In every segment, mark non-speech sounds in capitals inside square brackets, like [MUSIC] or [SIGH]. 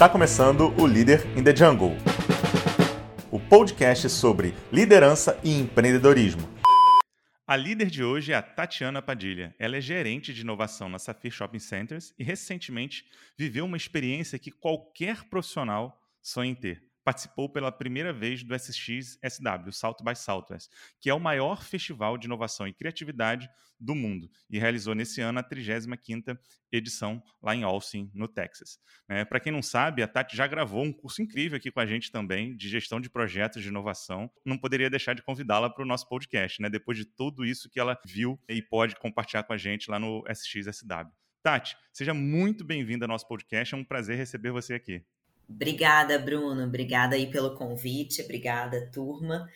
Está começando o Líder in the Jungle, o podcast sobre liderança e empreendedorismo. A líder de hoje é a Tatiana Padilha. Ela é gerente de inovação na Safir Shopping Centers e recentemente viveu uma experiência que qualquer profissional sonha em ter participou pela primeira vez do SX-SW, South by Southwest, que é o maior festival de inovação e criatividade do mundo, e realizou nesse ano a 35ª edição lá em Austin, no Texas. É, Para quem não sabe, a Tati já gravou um curso incrível aqui com a gente também, de gestão de projetos de inovação. Não poderia deixar de convidá-la para o nosso podcast, né? depois de tudo isso que ela viu e pode compartilhar com a gente lá no SX-SW. Tati, seja muito bem-vinda ao nosso podcast, é um prazer receber você aqui. Obrigada, Bruno. Obrigada aí pelo convite. Obrigada, turma.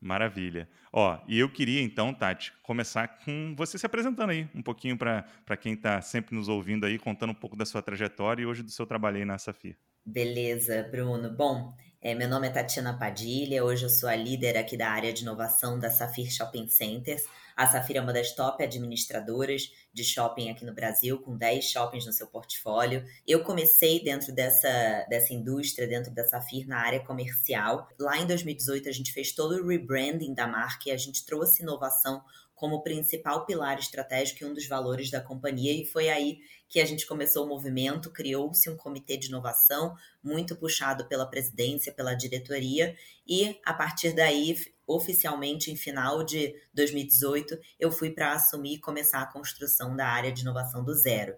Maravilha. Ó, e eu queria então, Tati, começar com você se apresentando aí um pouquinho para quem está sempre nos ouvindo aí, contando um pouco da sua trajetória e hoje do seu trabalho aí na Safir. Beleza, Bruno. Bom, é, meu nome é Tatiana Padilha, hoje eu sou a líder aqui da área de inovação da Safir Shopping Centers. A Safir é uma das top administradoras de shopping aqui no Brasil, com 10 shoppings no seu portfólio. Eu comecei dentro dessa, dessa indústria, dentro da Safir, na área comercial. Lá em 2018, a gente fez todo o rebranding da marca e a gente trouxe inovação como principal pilar estratégico e um dos valores da companhia, e foi aí que a gente começou o movimento, criou-se um comitê de inovação, muito puxado pela presidência, pela diretoria, e a partir daí, oficialmente em final de 2018, eu fui para assumir e começar a construção da área de inovação do zero.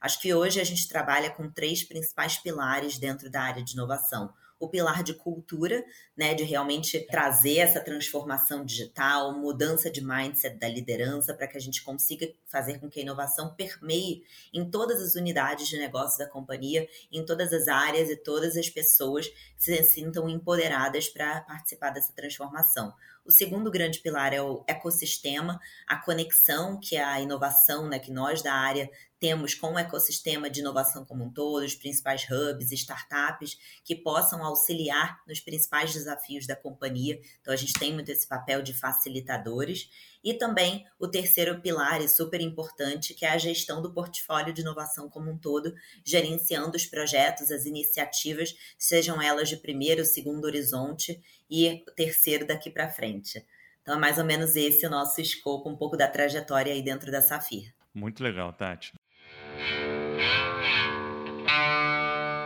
Acho que hoje a gente trabalha com três principais pilares dentro da área de inovação o pilar de cultura, né, de realmente trazer essa transformação digital, mudança de mindset da liderança para que a gente consiga fazer com que a inovação permeie em todas as unidades de negócio da companhia, em todas as áreas e todas as pessoas se sintam empoderadas para participar dessa transformação. O segundo grande pilar é o ecossistema, a conexão que a inovação, né, que nós da área temos com o ecossistema de inovação como um todo, os principais hubs, startups, que possam auxiliar nos principais desafios da companhia. Então, a gente tem muito esse papel de facilitadores. E também o terceiro pilar, e super importante, que é a gestão do portfólio de inovação como um todo, gerenciando os projetos, as iniciativas, sejam elas de primeiro, segundo horizonte e terceiro daqui para frente. Então, é mais ou menos esse o nosso escopo, um pouco da trajetória aí dentro da Safir. Muito legal, Tati.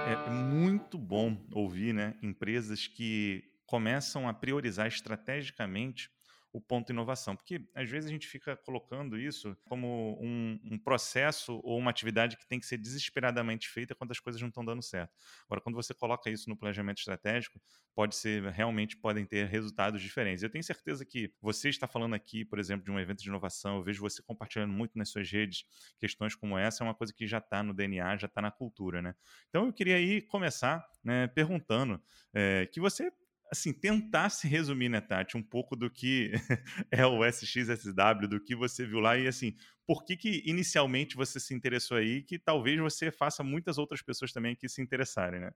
É muito bom ouvir né, empresas que começam a priorizar estrategicamente o ponto inovação, porque às vezes a gente fica colocando isso como um, um, processo ou uma atividade que tem que ser desesperadamente feita quando as coisas não estão dando certo. Agora, quando você coloca isso no planejamento estratégico, pode ser realmente podem ter resultados diferentes. Eu tenho certeza que você está falando aqui, por exemplo, de um evento de inovação, eu vejo você compartilhando muito nas suas redes questões como essa, é uma coisa que já está no DNA, já está na cultura, né? Então eu queria aí começar né, perguntando é, que você assim, tentasse resumir, né, Tati, um pouco do que [LAUGHS] é o SXSW, do que você viu lá e, assim, por que, que inicialmente você se interessou aí que talvez você faça muitas outras pessoas também que se interessarem, né?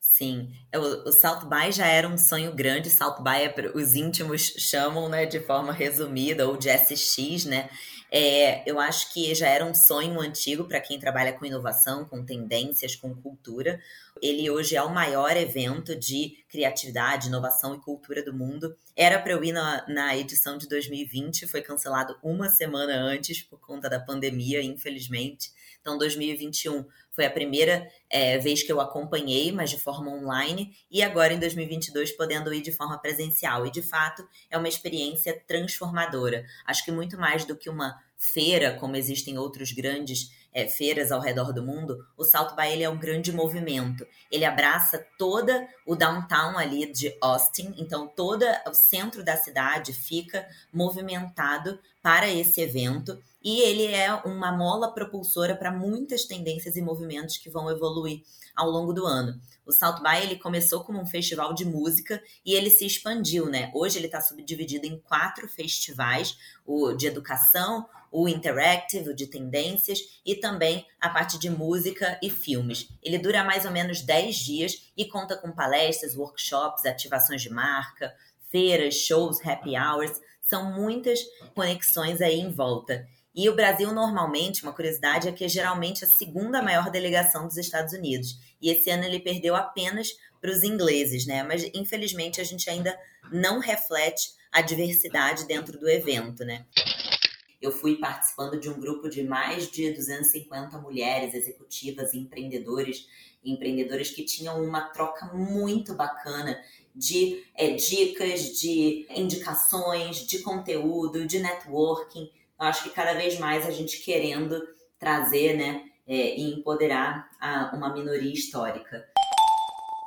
Sim, é, o, o By já era um sonho grande, South By é, os íntimos chamam, né, de forma resumida, ou de SX, né, é, eu acho que já era um sonho antigo para quem trabalha com inovação, com tendências, com cultura. Ele hoje é o maior evento de criatividade, inovação e cultura do mundo. Era para eu ir na, na edição de 2020, foi cancelado uma semana antes por conta da pandemia, infelizmente. Então, 2021 foi a primeira é, vez que eu acompanhei, mas de forma online, e agora em 2022 podendo ir de forma presencial. E de fato é uma experiência transformadora. Acho que muito mais do que uma feira, como existem outros grandes é, feiras ao redor do mundo, o Salto by ele é um grande movimento. Ele abraça toda o downtown ali de Austin, então todo o centro da cidade fica movimentado para esse evento e ele é uma mola propulsora para muitas tendências e movimentos que vão evoluir ao longo do ano. O South by ele começou como um festival de música e ele se expandiu, né? Hoje ele está subdividido em quatro festivais: o de educação, o interactive, o de tendências e também a parte de música e filmes. Ele dura mais ou menos 10 dias e conta com palestras, workshops, ativações de marca, feiras, shows, happy hours. São muitas conexões aí em volta. E o Brasil, normalmente, uma curiosidade, é que é geralmente a segunda maior delegação dos Estados Unidos. E esse ano ele perdeu apenas para os ingleses, né? Mas infelizmente a gente ainda não reflete a diversidade dentro do evento, né? Eu fui participando de um grupo de mais de 250 mulheres executivas empreendedores, empreendedoras que tinham uma troca muito bacana de é, dicas, de indicações, de conteúdo, de networking. Eu acho que cada vez mais a gente querendo trazer, né, é, e empoderar a, uma minoria histórica.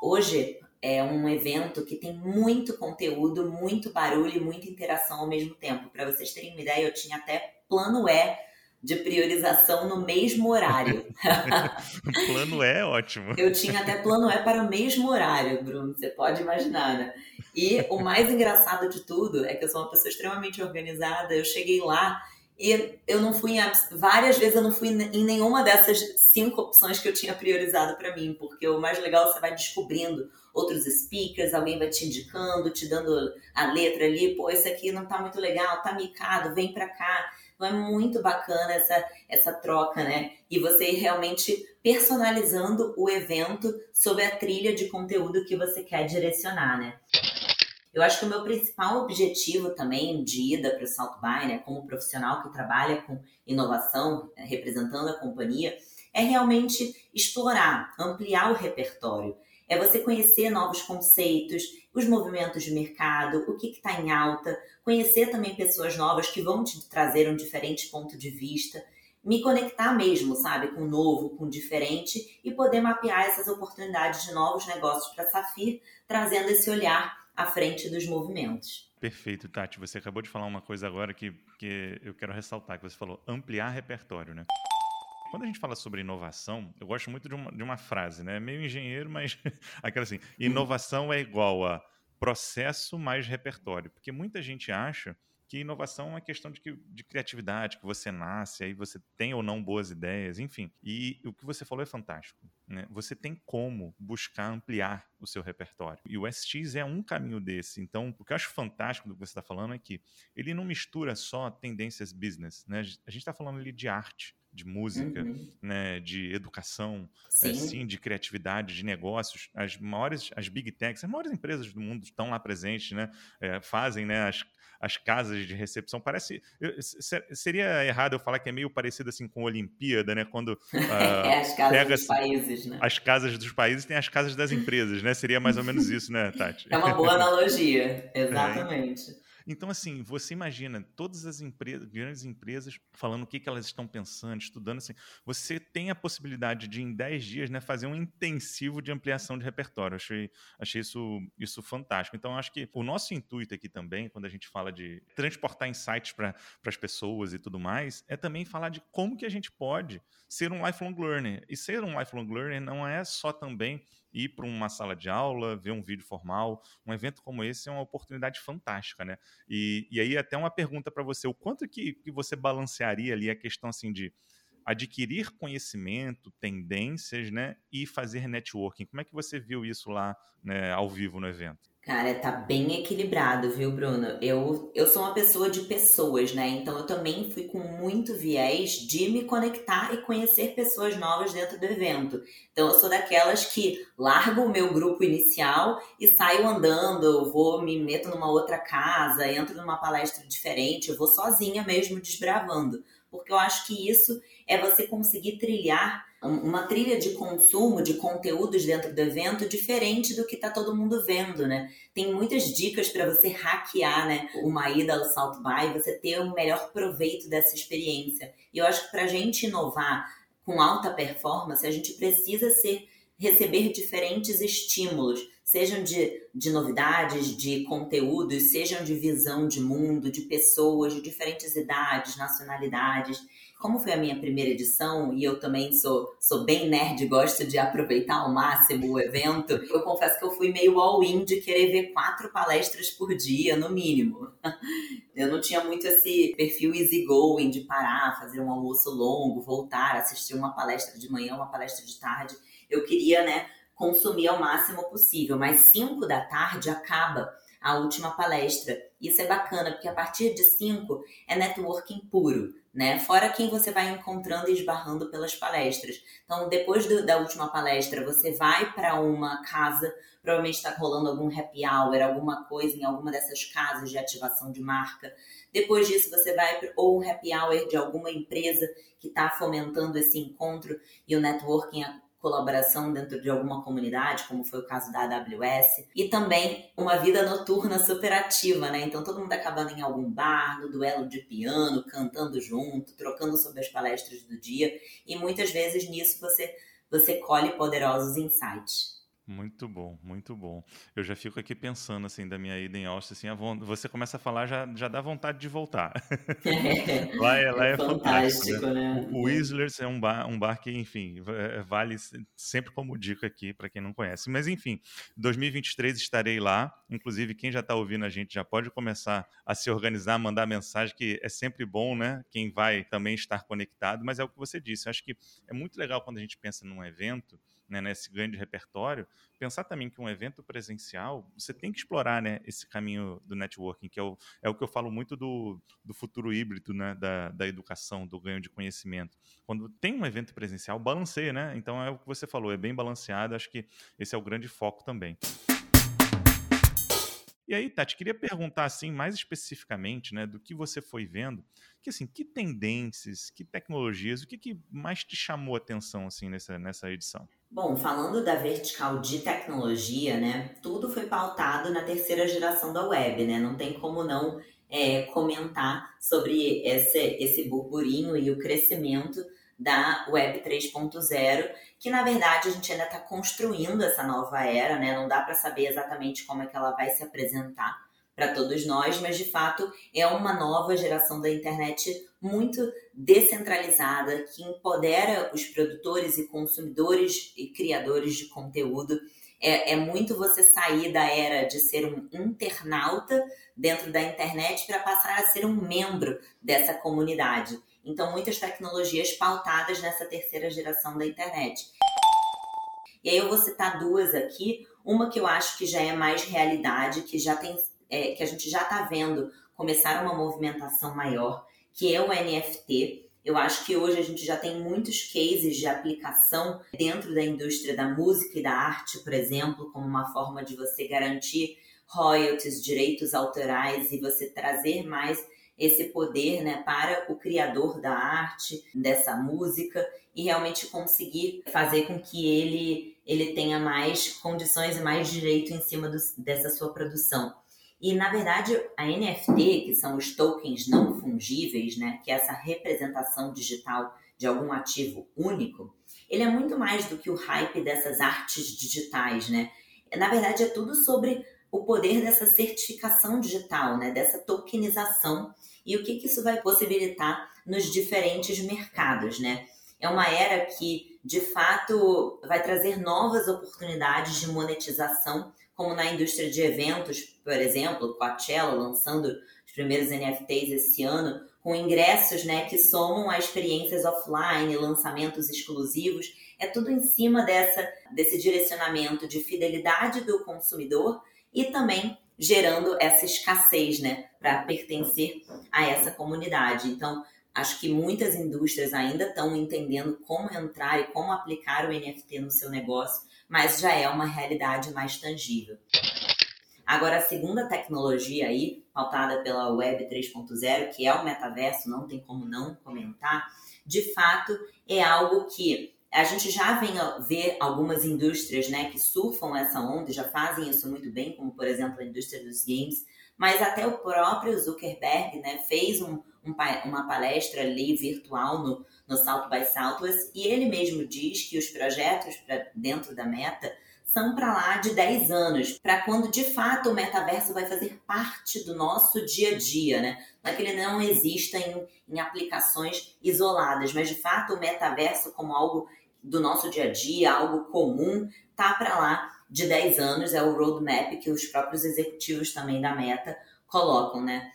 Hoje é um evento que tem muito conteúdo, muito barulho e muita interação ao mesmo tempo. Para vocês terem uma ideia, eu tinha até plano E de priorização no mesmo horário. [LAUGHS] plano E é ótimo. Eu tinha até plano E para o mesmo horário, Bruno, você pode imaginar, né? E o mais engraçado de tudo é que eu sou uma pessoa extremamente organizada. Eu cheguei lá e eu não fui em várias vezes eu não fui em nenhuma dessas cinco opções que eu tinha priorizado para mim, porque o mais legal é você vai descobrindo outros speakers, alguém vai te indicando, te dando a letra ali, pô, esse aqui não tá muito legal, tá micado, vem para cá. Então é muito bacana essa, essa troca, né? E você realmente personalizando o evento sob a trilha de conteúdo que você quer direcionar, né? Eu acho que o meu principal objetivo também de ida para o South By, né, como profissional que trabalha com inovação, representando a companhia, é realmente explorar, ampliar o repertório. É você conhecer novos conceitos, os movimentos de mercado, o que está em alta, conhecer também pessoas novas que vão te trazer um diferente ponto de vista, me conectar mesmo, sabe, com o novo, com o diferente e poder mapear essas oportunidades de novos negócios para Safir, trazendo esse olhar à frente dos movimentos. Perfeito, Tati. Você acabou de falar uma coisa agora que, que eu quero ressaltar, que você falou ampliar repertório, né? Quando a gente fala sobre inovação, eu gosto muito de uma, de uma frase, né? Meio engenheiro, mas [LAUGHS] aquela assim: inovação é igual a processo mais repertório. Porque muita gente acha que inovação é uma questão de, de criatividade, que você nasce, aí você tem ou não boas ideias, enfim. E o que você falou é fantástico. Né? Você tem como buscar ampliar o seu repertório. E o SX é um caminho desse. Então, o que eu acho fantástico do que você está falando é que ele não mistura só tendências business. Né? A gente está falando ali de arte, de música, uhum. né, de educação, sim. Assim, de criatividade, de negócios. As maiores, as big techs, as maiores empresas do mundo estão lá presentes, né, é, fazem né, as, as casas de recepção. Parece. Eu, seria errado eu falar que é meio parecido assim com a Olimpíada, né? Quando. Uh, [LAUGHS] é, as casas pega, dos países, né? As casas dos países têm as casas das empresas, né? Seria mais ou menos isso, né, Tati? É uma boa [LAUGHS] analogia, é, exatamente. É. Então, assim, você imagina todas as empresas, grandes empresas falando o que, que elas estão pensando, estudando, assim, você tem a possibilidade de, em 10 dias, né, fazer um intensivo de ampliação de repertório. achei, achei isso, isso fantástico. Então, acho que o nosso intuito aqui também, quando a gente fala de transportar insights para as pessoas e tudo mais, é também falar de como que a gente pode ser um lifelong learner. E ser um lifelong learner não é só também ir para uma sala de aula, ver um vídeo formal. Um evento como esse é uma oportunidade fantástica, né? E, e aí até uma pergunta para você, o quanto que, que você balancearia ali a questão assim de adquirir conhecimento, tendências, né, e fazer networking. Como é que você viu isso lá, né, ao vivo no evento? Cara, tá bem equilibrado, viu, Bruno? Eu, eu sou uma pessoa de pessoas, né? Então eu também fui com muito viés de me conectar e conhecer pessoas novas dentro do evento. Então eu sou daquelas que largo o meu grupo inicial e saio andando, vou me meto numa outra casa, entro numa palestra diferente, eu vou sozinha mesmo desbravando. Porque eu acho que isso é você conseguir trilhar uma trilha de consumo de conteúdos dentro do evento diferente do que está todo mundo vendo, né? Tem muitas dicas para você hackear, né? Uma ida ao South By, você ter o melhor proveito dessa experiência. E eu acho que para a gente inovar com alta performance, a gente precisa ser receber diferentes estímulos, sejam de, de novidades, de conteúdos, sejam de visão de mundo, de pessoas de diferentes idades, nacionalidades como foi a minha primeira edição e eu também sou, sou bem nerd, gosto de aproveitar ao máximo o evento, eu confesso que eu fui meio all-in de querer ver quatro palestras por dia, no mínimo. [LAUGHS] Eu não tinha muito esse perfil easygoing de parar, fazer um almoço longo, voltar, assistir uma palestra de manhã, uma palestra de tarde. Eu queria, né, consumir ao máximo possível, mas cinco da tarde acaba a última palestra. Isso é bacana, porque a partir de 5 é networking puro, né? Fora quem você vai encontrando e esbarrando pelas palestras. Então, depois do, da última palestra, você vai para uma casa, provavelmente está rolando algum happy hour, alguma coisa em alguma dessas casas de ativação de marca. Depois disso, você vai ou um happy hour de alguma empresa que está fomentando esse encontro e o networking colaboração dentro de alguma comunidade, como foi o caso da AWS, e também uma vida noturna super ativa, né? Então todo mundo acabando em algum bar, no duelo de piano, cantando junto, trocando sobre as palestras do dia, e muitas vezes nisso você você colhe poderosos insights. Muito bom, muito bom. Eu já fico aqui pensando assim da minha ida em Austin, assim, você começa a falar já já dá vontade de voltar. É, lá é, lá é, é fantástico, né? né? O Whistlers é um bar, um bar que, enfim, é, vale sempre como dica aqui para quem não conhece. Mas enfim, 2023 estarei lá. Inclusive quem já está ouvindo a gente já pode começar a se organizar, mandar mensagem que é sempre bom, né? Quem vai também estar conectado. Mas é o que você disse. Eu acho que é muito legal quando a gente pensa num evento né, nesse grande repertório, pensar também que um evento presencial, você tem que explorar né, esse caminho do networking, que é o, é o que eu falo muito do, do futuro híbrido né, da, da educação, do ganho de conhecimento. Quando tem um evento presencial, balanceia, né? Então é o que você falou, é bem balanceado, acho que esse é o grande foco também. E aí, Tati, queria perguntar assim mais especificamente, né, do que você foi vendo, que assim, que tendências, que tecnologias, o que, que mais te chamou a atenção assim nessa, nessa edição? Bom, falando da vertical de tecnologia, né, tudo foi pautado na terceira geração da web, né? Não tem como não é, comentar sobre esse, esse burburinho e o crescimento da Web 3.0, que na verdade a gente ainda está construindo essa nova era, né? Não dá para saber exatamente como é que ela vai se apresentar para todos nós, mas de fato é uma nova geração da internet muito descentralizada que empodera os produtores e consumidores e criadores de conteúdo. É, é muito você sair da era de ser um internauta dentro da internet para passar a ser um membro dessa comunidade. Então, muitas tecnologias pautadas nessa terceira geração da internet. E aí eu vou citar duas aqui. Uma que eu acho que já é mais realidade, que já tem, é, que a gente já está vendo começar uma movimentação maior, que é o NFT. Eu acho que hoje a gente já tem muitos cases de aplicação dentro da indústria da música e da arte, por exemplo, como uma forma de você garantir royalties, direitos autorais e você trazer mais esse poder né, para o criador da arte, dessa música, e realmente conseguir fazer com que ele, ele tenha mais condições e mais direito em cima do, dessa sua produção. E, na verdade, a NFT, que são os tokens não fungíveis, né, que é essa representação digital de algum ativo único, ele é muito mais do que o hype dessas artes digitais, né? Na verdade, é tudo sobre o poder dessa certificação digital, né, dessa tokenização e o que, que isso vai possibilitar nos diferentes mercados, né? É uma era que, de fato, vai trazer novas oportunidades de monetização, como na indústria de eventos, por exemplo, Coachella lançando os primeiros NFTs esse ano, com ingressos né, que somam a experiências offline, lançamentos exclusivos. É tudo em cima dessa, desse direcionamento de fidelidade do consumidor e também gerando essa escassez, né, para pertencer a essa comunidade. Então, acho que muitas indústrias ainda estão entendendo como entrar e como aplicar o NFT no seu negócio, mas já é uma realidade mais tangível. Agora, a segunda tecnologia aí, pautada pela Web 3.0, que é o metaverso, não tem como não comentar, de fato é algo que a gente já vem ver algumas indústrias né, que surfam essa onda, já fazem isso muito bem, como por exemplo a indústria dos games, mas até o próprio Zuckerberg né, fez um, um, uma palestra ali virtual no, no South by Southwest e ele mesmo diz que os projetos para dentro da meta são para lá de 10 anos, para quando de fato o metaverso vai fazer parte do nosso dia a dia, né? Não é que ele não exista em, em aplicações isoladas, mas de fato o metaverso como algo do nosso dia a dia, algo comum, tá para lá de 10 anos, é o roadmap que os próprios executivos também da Meta colocam, né?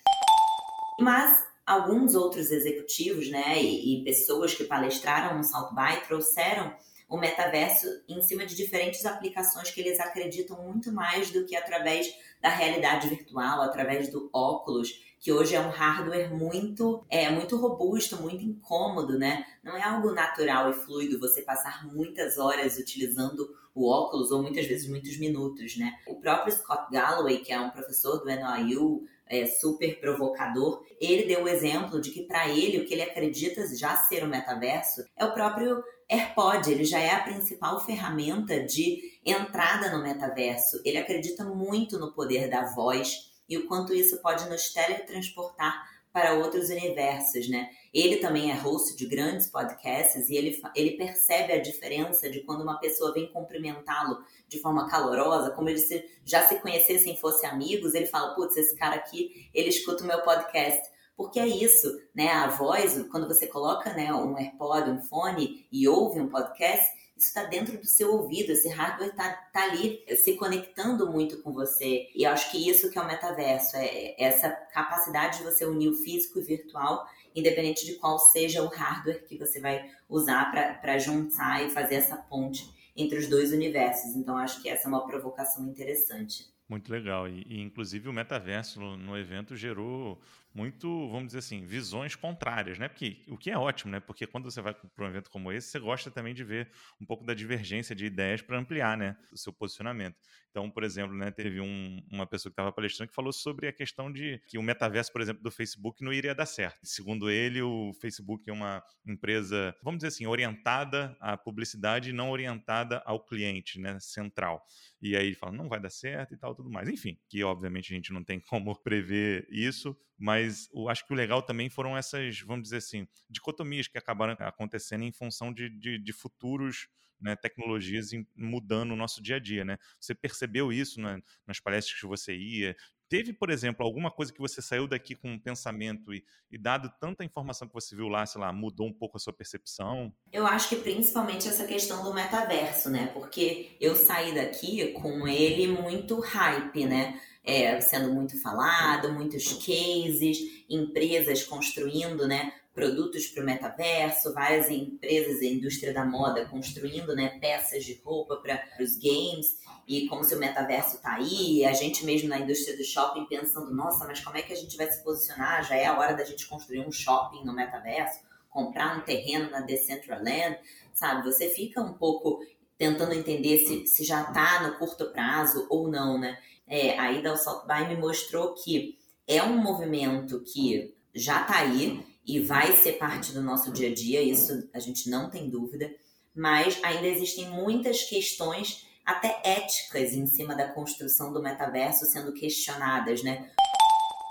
Mas alguns outros executivos, né, e, e pessoas que palestraram no South by trouxeram o metaverso em cima de diferentes aplicações que eles acreditam muito mais do que através da realidade virtual, através do óculos, que hoje é um hardware muito é muito robusto, muito incômodo, né? Não é algo natural e fluido você passar muitas horas utilizando o óculos ou muitas vezes muitos minutos, né? O próprio Scott Galloway, que é um professor do NYU, é, super provocador, ele deu o exemplo de que para ele o que ele acredita já ser o metaverso é o próprio AirPod, ele já é a principal ferramenta de entrada no metaverso. Ele acredita muito no poder da voz e o quanto isso pode nos teletransportar para outros universos, né? Ele também é host de grandes podcasts e ele, ele percebe a diferença de quando uma pessoa vem cumprimentá-lo de forma calorosa, como eles se, já se conhecessem, fossem amigos, ele fala, putz, esse cara aqui, ele escuta o meu podcast. Porque é isso, né? A voz, quando você coloca né, um AirPod, um fone e ouve um podcast, isso está dentro do seu ouvido, esse hardware está tá ali se conectando muito com você. E acho que isso que é o metaverso, é essa capacidade de você unir o físico e o virtual, independente de qual seja o hardware que você vai usar para juntar e fazer essa ponte entre os dois universos. Então, acho que essa é uma provocação interessante. Muito legal. E, e inclusive, o metaverso no, evento gerou muito, vamos dizer assim, visões contrárias, né? Porque, o que é ótimo, né? Porque quando você vai para um evento como esse, você gosta também de ver um pouco da divergência de ideias para ampliar, né? O seu posicionamento. Então, por exemplo, né, teve um, uma pessoa que estava palestrando que falou sobre a questão de que o metaverso, por exemplo, do Facebook não iria dar certo. Segundo ele, o Facebook é uma empresa, vamos dizer assim, orientada à publicidade e não orientada ao cliente, né? Central. E aí fala, não vai dar certo e tal, tudo mais. Enfim, que obviamente a gente não tem [LAUGHS] como prever isso, mas eu acho que o legal também foram essas, vamos dizer assim, dicotomias que acabaram acontecendo em função de, de, de futuros né, tecnologias mudando o nosso dia a dia, né? Você percebeu isso né, nas palestras que você ia? Teve, por exemplo, alguma coisa que você saiu daqui com um pensamento e, e, dado tanta informação que você viu lá, sei lá, mudou um pouco a sua percepção? Eu acho que principalmente essa questão do metaverso, né? Porque eu saí daqui com ele muito hype, né? É, sendo muito falado, muitos cases, empresas construindo, né? Produtos para o metaverso, várias empresas da indústria da moda construindo né, peças de roupa para os games, e como se o metaverso está aí, a gente mesmo na indústria do shopping pensando, nossa, mas como é que a gente vai se posicionar? Já é a hora da gente construir um shopping no metaverso, comprar um terreno na Decentraland, sabe? Você fica um pouco tentando entender se, se já está no curto prazo ou não, né? É, a ida ao South By me mostrou que é um movimento que já está aí, e vai ser parte do nosso dia a dia, isso a gente não tem dúvida, mas ainda existem muitas questões até éticas em cima da construção do metaverso sendo questionadas, né?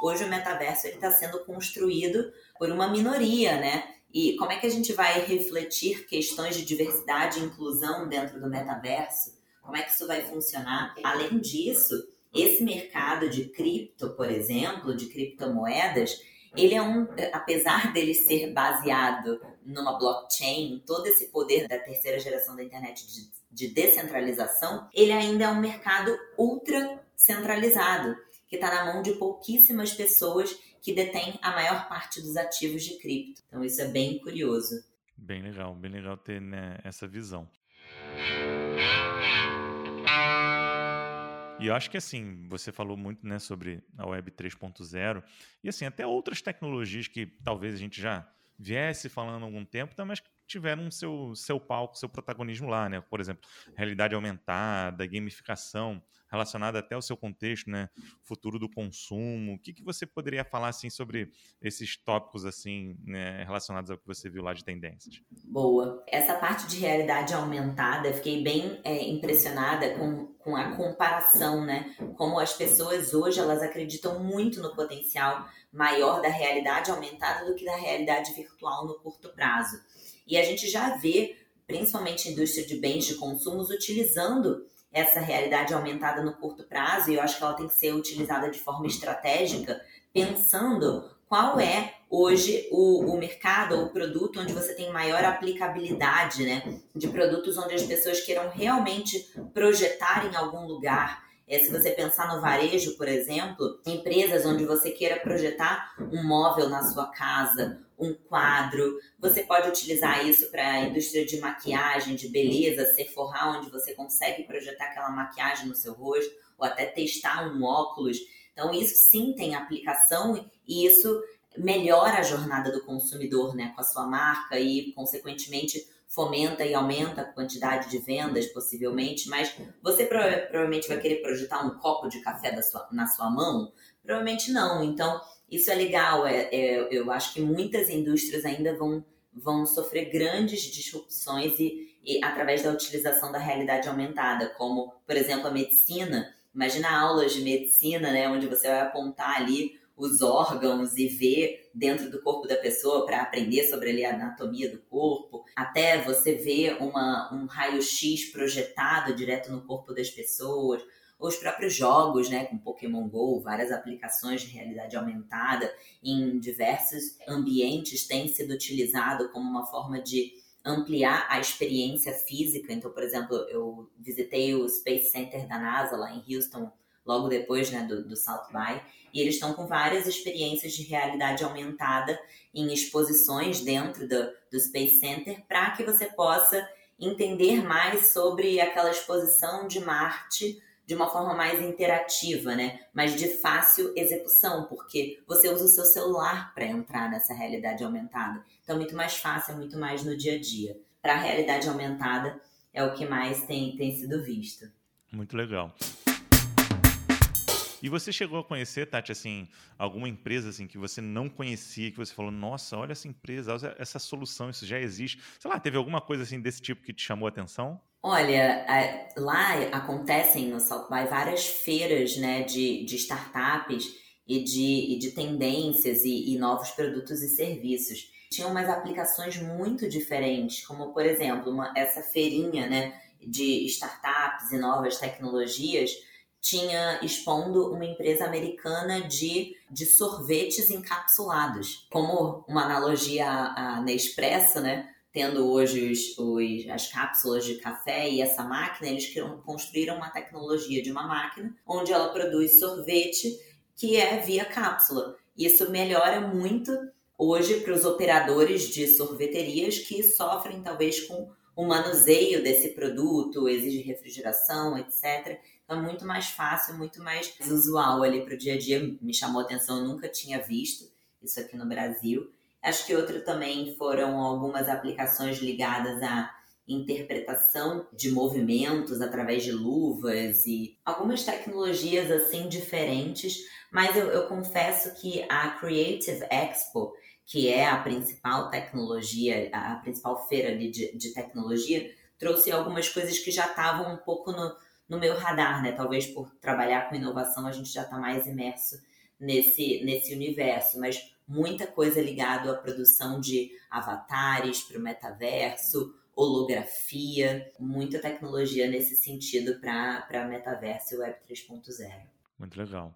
Hoje o metaverso está sendo construído por uma minoria, né? E como é que a gente vai refletir questões de diversidade e inclusão dentro do metaverso? Como é que isso vai funcionar? Além disso, esse mercado de cripto, por exemplo, de criptomoedas, ele é um, apesar dele ser baseado numa blockchain, todo esse poder da terceira geração da internet de, de descentralização, ele ainda é um mercado ultra centralizado, que está na mão de pouquíssimas pessoas que detêm a maior parte dos ativos de cripto. Então isso é bem curioso. Bem legal, bem legal ter né, essa visão. E eu acho que assim, você falou muito né, sobre a Web 3.0 e assim, até outras tecnologias que talvez a gente já viesse falando há algum tempo, mas tiveram seu, seu palco, seu protagonismo lá, né? Por exemplo, realidade aumentada, gamificação, relacionada até ao seu contexto, né? Futuro do consumo. O que, que você poderia falar assim sobre esses tópicos assim, né, relacionados ao que você viu lá de tendências? Boa. Essa parte de realidade aumentada, fiquei bem é, impressionada com, com a comparação, né? Como as pessoas hoje elas acreditam muito no potencial maior da realidade aumentada do que da realidade virtual no curto prazo. E a gente já vê, principalmente a indústria de bens de consumo, utilizando essa realidade aumentada no curto prazo, e eu acho que ela tem que ser utilizada de forma estratégica, pensando qual é hoje o, o mercado ou o produto onde você tem maior aplicabilidade, né? De produtos onde as pessoas queiram realmente projetar em algum lugar É, se você pensar no varejo, por exemplo, empresas onde você queira projetar um móvel na sua casa, um quadro, você pode utilizar isso para a indústria de maquiagem, de beleza, Sephora, onde você consegue projetar aquela maquiagem no seu rosto, ou até testar um óculos. Então, isso sim tem aplicação e isso melhora a jornada do consumidor né, com a sua marca e, consequentemente, fomenta e aumenta a quantidade de vendas, possivelmente, mas você provavelmente vai querer projetar um copo de café sua, na sua mão? Provavelmente não. Então, isso é legal. É, é, eu acho que muitas indústrias ainda vão, vão sofrer grandes disrupções e, e através da utilização da realidade aumentada, como, por exemplo, a medicina. Imagina aulas de medicina, né, onde você vai apontar ali os órgãos e ver dentro do corpo da pessoa para aprender sobre a anatomia do corpo, até você ver uma, um raio-x projetado direto no corpo das pessoas, os próprios jogos, né, com Pokémon Go, várias aplicações de realidade aumentada em diversos ambientes têm sido utilizado como uma forma de ampliar a experiência física. Então, por exemplo, eu visitei o Space Center da NASA lá em Houston logo depois né, do, do South by, e eles estão com várias experiências de realidade aumentada em exposições dentro do, do Space Center para que você possa entender mais sobre aquela exposição de Marte de uma forma mais interativa, né? Mas de fácil execução, porque você usa o seu celular para entrar nessa realidade aumentada. Então é muito mais fácil, é muito mais no dia a dia. Para a realidade aumentada é o que mais tem, tem sido visto. Muito legal. E você chegou a conhecer, Tati, assim, alguma empresa assim que você não conhecia, que você falou, nossa, olha essa empresa, olha essa solução, isso já existe. Sei lá, teve alguma coisa assim desse tipo que te chamou a atenção? Olha, lá acontecem no South by várias feiras né, de, de startups e de, e de tendências e, e novos produtos e serviços. Tinham umas aplicações muito diferentes, como por exemplo, uma, essa feirinha né, de startups e novas tecnologias tinha expondo uma empresa americana de, de sorvetes encapsulados. Como uma analogia à, Nespresso, né? Tendo hoje os, os, as cápsulas de café e essa máquina, eles construíram uma tecnologia de uma máquina onde ela produz sorvete que é via cápsula. Isso melhora muito hoje para os operadores de sorveterias que sofrem talvez com o manuseio desse produto, exige refrigeração, etc. Então é muito mais fácil, muito mais usual ali para o dia a dia. Me chamou a atenção, eu nunca tinha visto isso aqui no Brasil. Acho que outra também foram algumas aplicações ligadas à interpretação de movimentos através de luvas e algumas tecnologias assim diferentes, mas eu, eu confesso que a Creative Expo, que é a principal tecnologia, a principal feira de, de tecnologia, trouxe algumas coisas que já estavam um pouco no, no meu radar, né? Talvez por trabalhar com inovação a gente já está mais imerso nesse, nesse universo, mas muita coisa ligada à produção de avatares para o metaverso, holografia, muita tecnologia nesse sentido para metaverso e Web 3.0. Muito legal.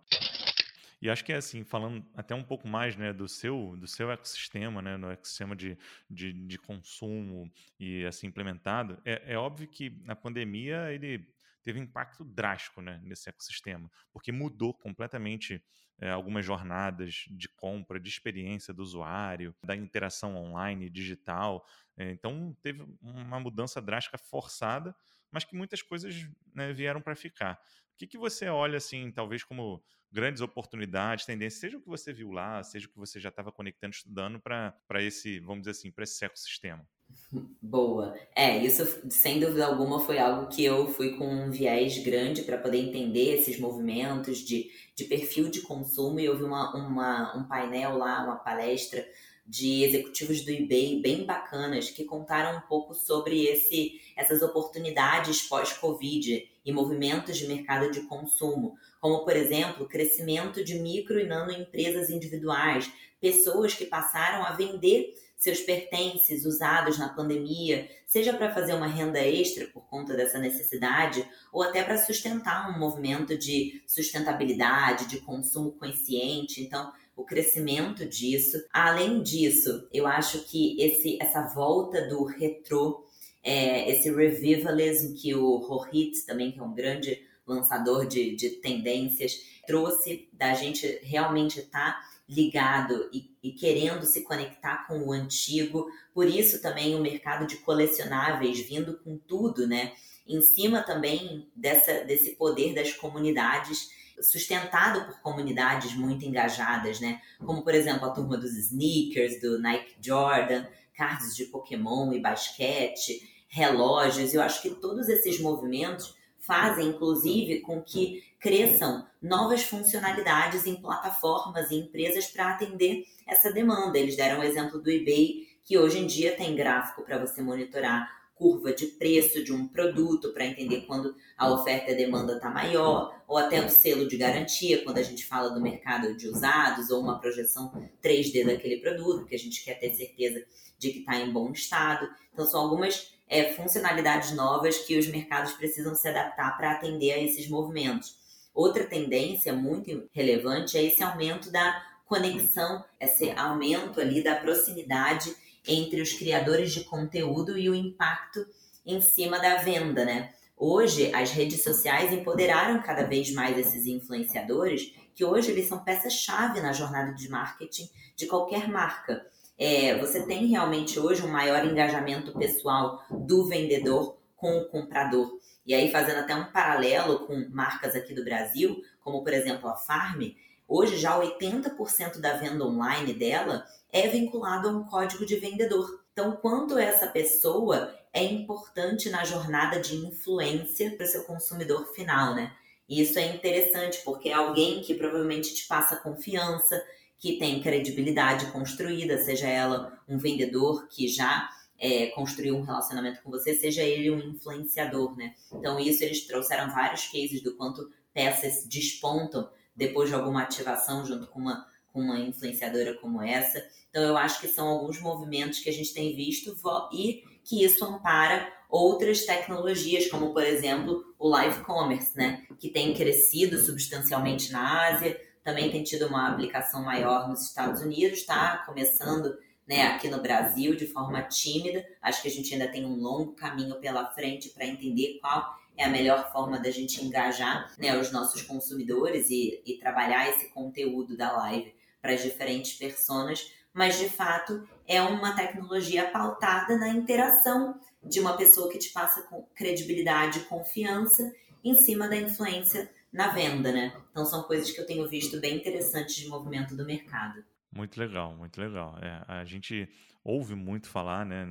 E acho que é assim, falando até um pouco mais né, do, seu, do seu ecossistema, né, no ecossistema de, de, de consumo e assim implementado, é, é óbvio que a pandemia ele teve um impacto drástico né, nesse ecossistema, porque mudou completamente é, algumas jornadas de compra, de experiência do usuário, da interação online, digital. É, então, teve uma mudança drástica forçada, mas que muitas coisas né, vieram para ficar. O que, que você olha, assim, talvez como grandes oportunidades, tendências, seja o que você viu lá, seja o que você já estava conectando, estudando para esse, vamos dizer assim, para esse ecossistema? [LAUGHS] Boa. É, isso sem dúvida alguma foi algo que eu fui com um viés grande para poder entender esses movimentos de, de perfil de consumo. E eu vi uma, uma, um painel lá, uma palestra de executivos do eBay bem bacanas que contaram um pouco sobre esse, essas oportunidades pós-Covid e movimentos de mercado de consumo, como por exemplo, o crescimento de micro e nano empresas individuais, pessoas que passaram a vender seus pertences usados na pandemia, seja para fazer uma renda extra por conta dessa necessidade, ou até para sustentar um movimento de sustentabilidade, de consumo consciente. Então, o crescimento disso. Além disso, eu acho que esse, essa volta do retrô, é, esse revivalism que o Rohit também, que é um grande lançador de, de tendências, trouxe da gente realmente estar tá ligado e, e, querendo se conectar com o antigo. Por isso também o mercado de colecionáveis vindo com tudo, né? Em cima também dessa, desse poder das comunidades, sustentado por comunidades muito engajadas, né? Como, por exemplo, a turma dos sneakers, do Nike Jordan, cards de Pokémon e basquete, relógios. Eu acho que todos esses movimentos fazem, inclusive, com que cresçam novas funcionalidades em plataformas e empresas para atender essa demanda. Eles deram o exemplo do eBay, que hoje em dia tem gráfico para você monitorar curva de preço de um produto para entender quando a oferta e a demanda está maior, ou até um selo de garantia, quando a gente fala do mercado de usados, ou uma projeção 3D daquele produto, que a gente quer ter certeza de que está em bom estado. Então, são algumas é, funcionalidades novas que os mercados precisam se adaptar para atender a esses movimentos. Outra tendência muito relevante é esse aumento da conexão, esse aumento ali da proximidade entre os criadores de conteúdo e o impacto em cima da venda, né? Hoje, as redes sociais empoderaram cada vez mais esses influenciadores, que hoje eles são peça-chave na jornada de marketing de qualquer marca. É, você tem realmente hoje um maior engajamento pessoal do vendedor com o comprador. E aí, fazendo até um paralelo com marcas aqui do Brasil, como por exemplo a Farm, hoje já 80% da venda online dela é vinculado a um código de vendedor. Então, quanto essa pessoa é importante na jornada de influência para o seu consumidor final, né? E isso é interessante porque é alguém que provavelmente te passa confiança, que tem credibilidade construída, seja ela um vendedor que já é, construiu um relacionamento com você, seja ele um influenciador, né? Então, isso eles trouxeram vários cases do quanto peças despontam depois de alguma ativação junto com uma com uma influenciadora como essa. Então, eu acho que são alguns movimentos que a gente tem visto e que isso ampara outras tecnologias, como, por exemplo, o live commerce, né? Que tem crescido substancialmente na Ásia, também tem tido uma aplicação maior nos Estados Unidos, está começando né, aqui no Brasil de forma tímida. Acho que a gente ainda tem um longo caminho pela frente para entender qual é a melhor forma da gente engajar né, os nossos consumidores e, e trabalhar esse conteúdo da live para as diferentes personas, mas de fato é uma tecnologia pautada na interação de uma pessoa que te passa credibilidade e confiança em cima da influência na venda, né? Então são coisas que eu tenho visto bem interessantes de movimento do mercado. Muito legal, muito legal. É, a gente ouve muito falar né,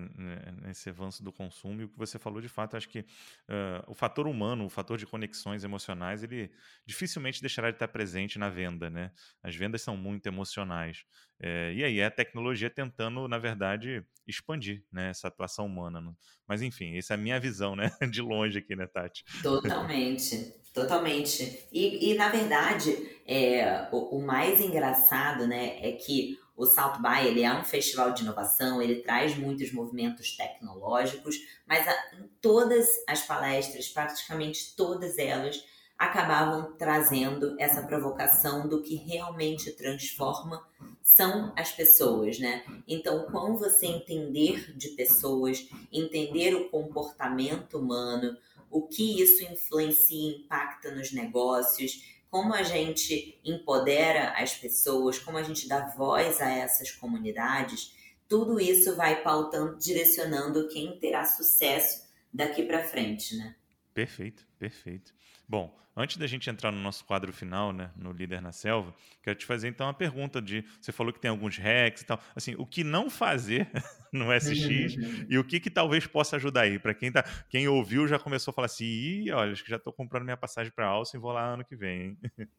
nesse avanço do consumo e o que você falou de fato, acho que uh, o fator humano, o fator de conexões emocionais, ele dificilmente deixará de estar presente na venda, né? As vendas são muito emocionais. É, e aí é a tecnologia tentando, na verdade, expandir né, essa atuação humana. Né? Mas enfim, essa é a minha visão, né? [LAUGHS] De longe aqui, né, Tati? Totalmente, totalmente. E, e na verdade, é, o, o mais engraçado, né, é que o South by ele é um festival de inovação, ele traz muitos movimentos tecnológicos, mas a, todas as palestras, praticamente todas elas, acabavam trazendo essa provocação do que realmente transforma são as pessoas, né? Então, como você entender de pessoas, entender o comportamento humano, o que isso influencia e impacta nos negócios, como a gente empodera as pessoas, como a gente dá voz a essas comunidades, tudo isso vai pautando, direcionando quem terá sucesso daqui para frente, né? Perfeito, perfeito. Bom, antes da gente entrar no nosso quadro final, né, no Líder na Selva, quero te fazer então uma pergunta de, você falou que tem alguns hacks e tal, assim, o que não fazer [LAUGHS] no SX e o que, que talvez possa ajudar aí, para quem tá, quem ouviu já começou a falar assim, Ih, olha, acho que já estou comprando minha passagem para Alça e vou lá ano que vem.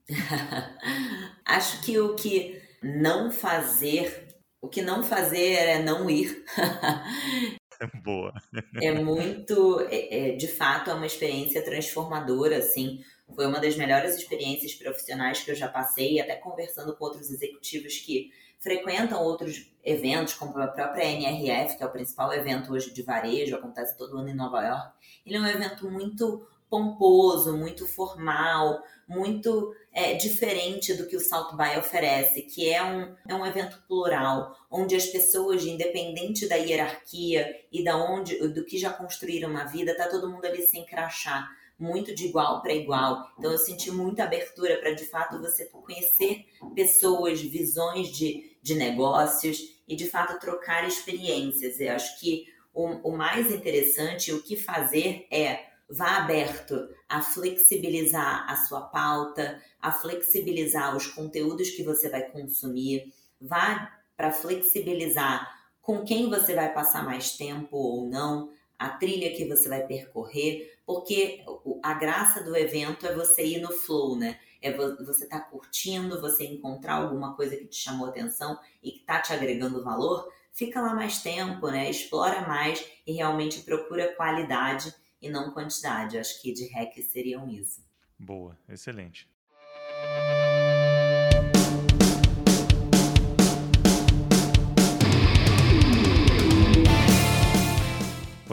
[LAUGHS] acho que o que não fazer, o que não fazer é não ir. [LAUGHS] Boa. É muito, é, é, de fato, é uma experiência transformadora, assim. Foi uma das melhores experiências profissionais que eu já passei, até conversando com outros executivos que frequentam outros eventos, como a própria NRF, que é o principal evento hoje de varejo, acontece todo ano em Nova York. Ele é um evento muito pomposo, muito formal, muito é, diferente do que o South by oferece, que é um, é um evento plural, onde as pessoas, independente da hierarquia e da onde, do que já construíram uma vida, tá todo mundo ali sem crachá, muito de igual para igual. Então eu senti muita abertura para de fato você conhecer pessoas, visões de, de negócios e de fato trocar experiências. Eu acho que o, o mais interessante, o que fazer é vá aberto a flexibilizar a sua pauta, a flexibilizar os conteúdos que você vai consumir, vá para flexibilizar com quem você vai passar mais tempo ou não, a trilha que você vai percorrer, porque a graça do evento é você ir no flow, né? É você estar tá curtindo, você encontrar alguma coisa que te chamou atenção e que está te agregando valor, fica lá mais tempo, né? Explora mais e realmente procura qualidade e não quantidade. Acho que de hacks seriam isso. Boa, excelente.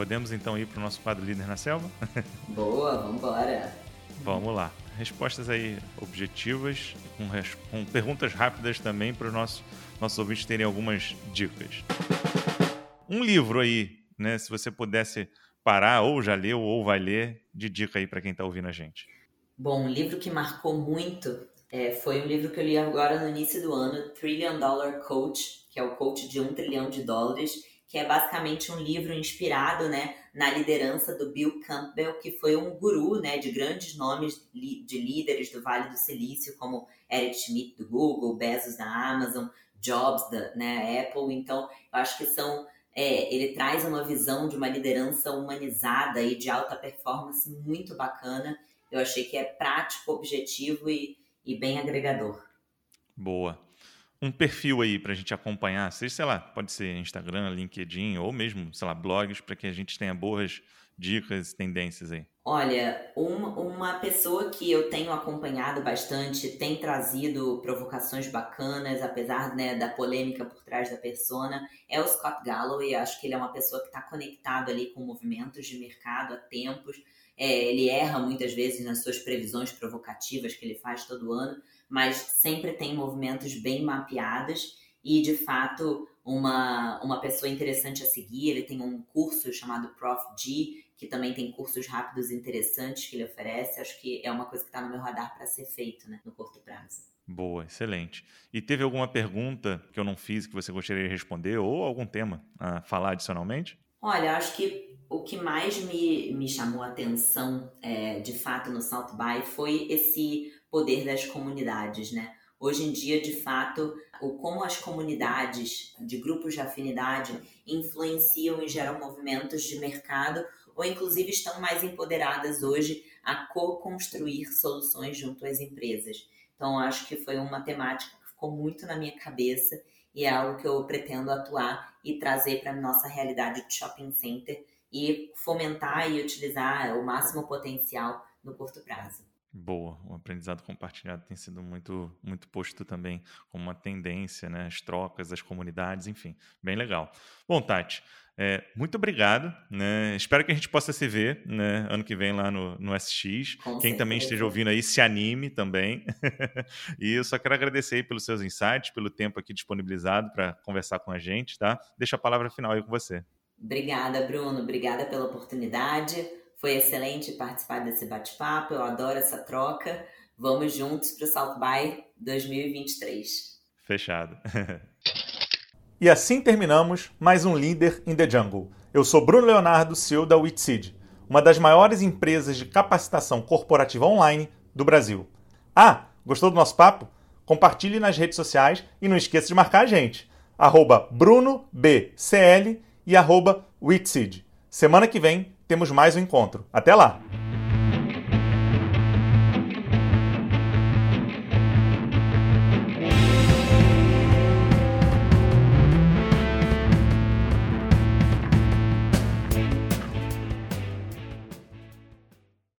Podemos então ir para o nosso quadro Líder na Selva? [LAUGHS] Boa, vamos embora. Vamos lá. Respostas aí objetivas, com, com perguntas rápidas também para os nossos, nossos ouvintes terem algumas dicas. Um livro aí, né? Se você pudesse parar, ou já leu, ou vai ler, de dica aí para quem está ouvindo a gente. Bom, um livro que marcou muito é, foi um livro que eu li agora no início do ano, Trillion Dollar Coach, que é o coach de um trilhão de dólares que é basicamente um livro inspirado né, na liderança do Bill Campbell, que foi um guru né, de grandes nomes de líderes do Vale do Silício, como Eric Schmidt do Google, Bezos da Amazon, Jobs da né, Apple. Então, eu acho que são. É, ele traz uma visão de uma liderança humanizada e de alta performance muito bacana. Eu achei que é prático, objetivo e, e bem agregador. Boa um perfil aí para a gente acompanhar, seja, sei lá, pode ser Instagram, LinkedIn ou mesmo, sei lá, blogs, para que a gente tenha boas dicas, tendências aí? Olha, uma, pessoa que eu tenho acompanhado bastante tem trazido provocações bacanas, apesar né, da polêmica por trás da persona, é o Scott Galloway. Acho que ele é uma pessoa que está conectado ali com movimentos de mercado há tempos. É, ele erra muitas vezes nas suas previsões provocativas que ele faz todo ano, mas sempre tem movimentos bem mapeados e, de fato, uma, uma pessoa interessante a seguir. Ele tem um curso chamado Prof. G, que também tem cursos rápidos interessantes que ele oferece. Acho que é uma coisa que está no meu radar para ser feito né, no curto prazo. Boa, excelente. E teve alguma pergunta que eu não fiz que você gostaria de responder ou algum tema a falar adicionalmente? Olha, acho que o que mais me, me chamou a atenção, é, de fato, no South by foi esse poder das comunidades, né? Hoje em dia, de fato, o como as comunidades de grupos de afinidade influenciam e geram movimentos de mercado ou inclusive estão mais empoderadas hoje a co-construir soluções junto às empresas. Então, acho que foi uma temática que ficou muito na minha cabeça e é algo que eu pretendo atuar e trazer para a nossa realidade de shopping center e fomentar e utilizar o máximo potencial no curto prazo. Boa, o aprendizado compartilhado tem sido muito, muito posto também como uma tendência, né? As trocas, as comunidades, enfim, bem legal. Bom, Tati, é, muito obrigado. Né? Espero que a gente possa se ver né, ano que vem lá no, no SX. Com Quem certeza. também esteja ouvindo aí, se anime também. [LAUGHS] e eu só quero agradecer aí pelos seus insights, pelo tempo aqui disponibilizado para conversar com a gente, tá? Deixa a palavra final aí com você. Obrigada, Bruno. Obrigada pela oportunidade. Foi excelente participar desse bate-papo, eu adoro essa troca. Vamos juntos para o South by 2023. Fechado. [LAUGHS] e assim terminamos mais um Líder in the Jungle. Eu sou Bruno Leonardo, CEO da Witseed, uma das maiores empresas de capacitação corporativa online do Brasil. Ah, gostou do nosso papo? Compartilhe nas redes sociais e não esqueça de marcar a gente. Arroba BrunoBCL e arroba Witseed. Semana que vem temos mais um encontro. Até lá!